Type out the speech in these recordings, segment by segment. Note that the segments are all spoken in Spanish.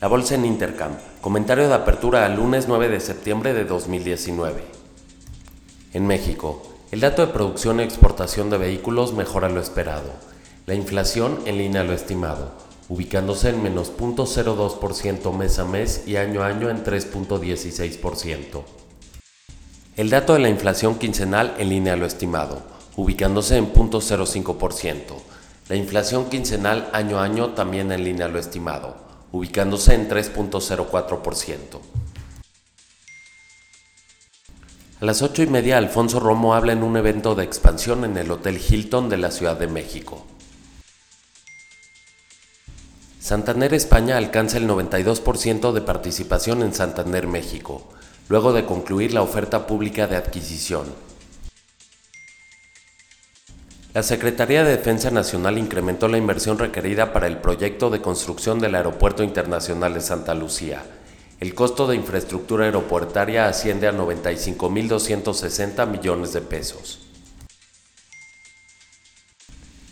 La bolsa en Intercam. Comentario de apertura al lunes 9 de septiembre de 2019. En México, el dato de producción y exportación de vehículos mejora lo esperado. La inflación en línea a lo estimado, ubicándose en menos 0.02% mes a mes y año a año en 3.16%. El dato de la inflación quincenal en línea a lo estimado, ubicándose en 0.05%. La inflación quincenal año a año también en línea a lo estimado, ubicándose en 3.04%. A las ocho y media, Alfonso Romo habla en un evento de expansión en el Hotel Hilton de la Ciudad de México. Santander España alcanza el 92% de participación en Santander México, luego de concluir la oferta pública de adquisición. La Secretaría de Defensa Nacional incrementó la inversión requerida para el proyecto de construcción del Aeropuerto Internacional de Santa Lucía. El costo de infraestructura aeropuertaria asciende a 95.260 millones de pesos.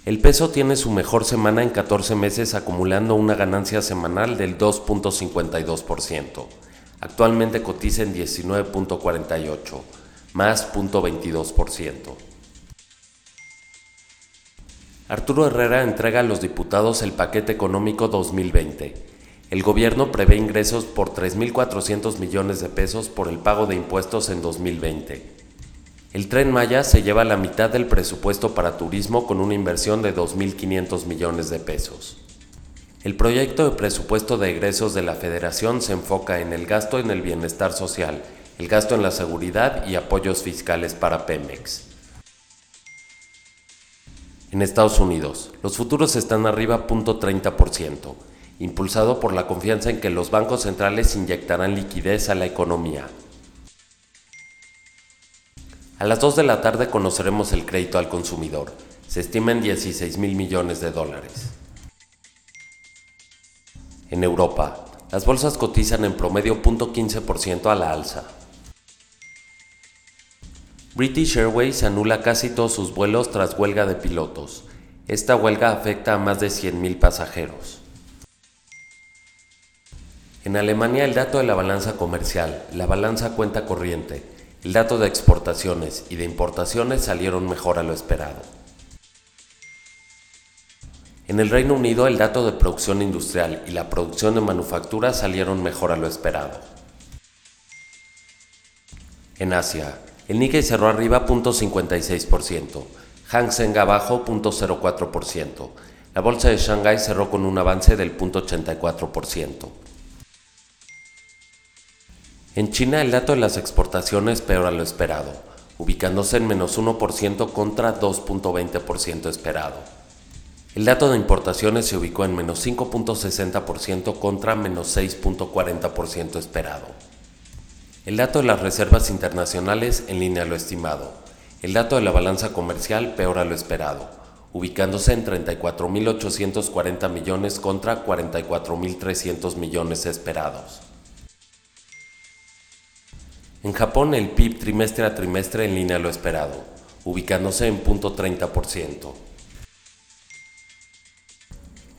El peso tiene su mejor semana en 14 meses acumulando una ganancia semanal del 2.52%. Actualmente cotiza en 19.48, más 0.22%. Arturo Herrera entrega a los diputados el paquete económico 2020. El gobierno prevé ingresos por 3.400 millones de pesos por el pago de impuestos en 2020. El tren Maya se lleva la mitad del presupuesto para turismo con una inversión de 2.500 millones de pesos. El proyecto de presupuesto de egresos de la Federación se enfoca en el gasto en el bienestar social, el gasto en la seguridad y apoyos fiscales para Pemex. En Estados Unidos, los futuros están arriba 0.30%, impulsado por la confianza en que los bancos centrales inyectarán liquidez a la economía. A las 2 de la tarde conoceremos el crédito al consumidor. Se estima en 16 mil millones de dólares. En Europa, las bolsas cotizan en promedio 0.15% a la alza. British Airways anula casi todos sus vuelos tras huelga de pilotos. Esta huelga afecta a más de 100.000 pasajeros. En Alemania el dato de la balanza comercial, la balanza cuenta corriente, el dato de exportaciones y de importaciones salieron mejor a lo esperado. En el Reino Unido el dato de producción industrial y la producción de manufactura salieron mejor a lo esperado. En Asia, el Nikkei cerró arriba 0.56%, Hang Seng abajo 0.04%. La bolsa de Shanghai cerró con un avance del 0.84%. En China el dato de las exportaciones peor a lo esperado, ubicándose en menos 1% contra 2.20% esperado. El dato de importaciones se ubicó en menos 5.60% contra menos 6.40% esperado. El dato de las reservas internacionales en línea a lo estimado. El dato de la balanza comercial peor a lo esperado, ubicándose en 34.840 millones contra 44.300 millones esperados. En Japón el PIB trimestre a trimestre en línea a lo esperado, ubicándose en 0.30%.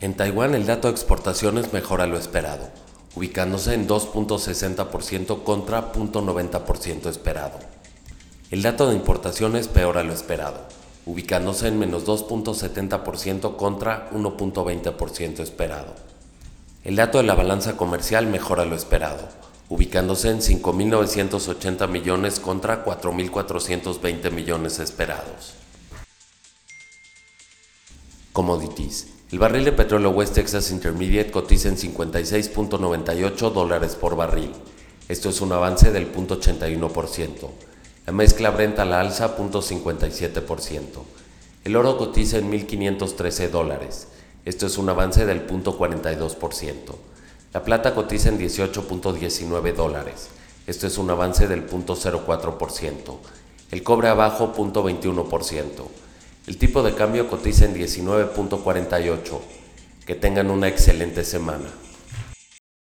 En Taiwán el dato de exportaciones mejora lo esperado, ubicándose en 2.60% contra 0.90% esperado. El dato de importaciones peor a lo esperado, ubicándose en menos 2.70% contra 1.20% esperado. El dato de la balanza comercial mejora lo esperado, ubicándose en 5.980 millones contra 4.420 millones esperados. Commodities. El barril de petróleo West Texas Intermediate cotiza en 56.98 dólares por barril. Esto es un avance del 0.81%. La mezcla Brent la alza 0.57%. El oro cotiza en 1.513 dólares. Esto es un avance del 0.42%. La plata cotiza en 18.19 dólares. Esto es un avance del 0.04%. El cobre abajo 0.21%. El tipo de cambio cotiza en 19.48. Que tengan una excelente semana.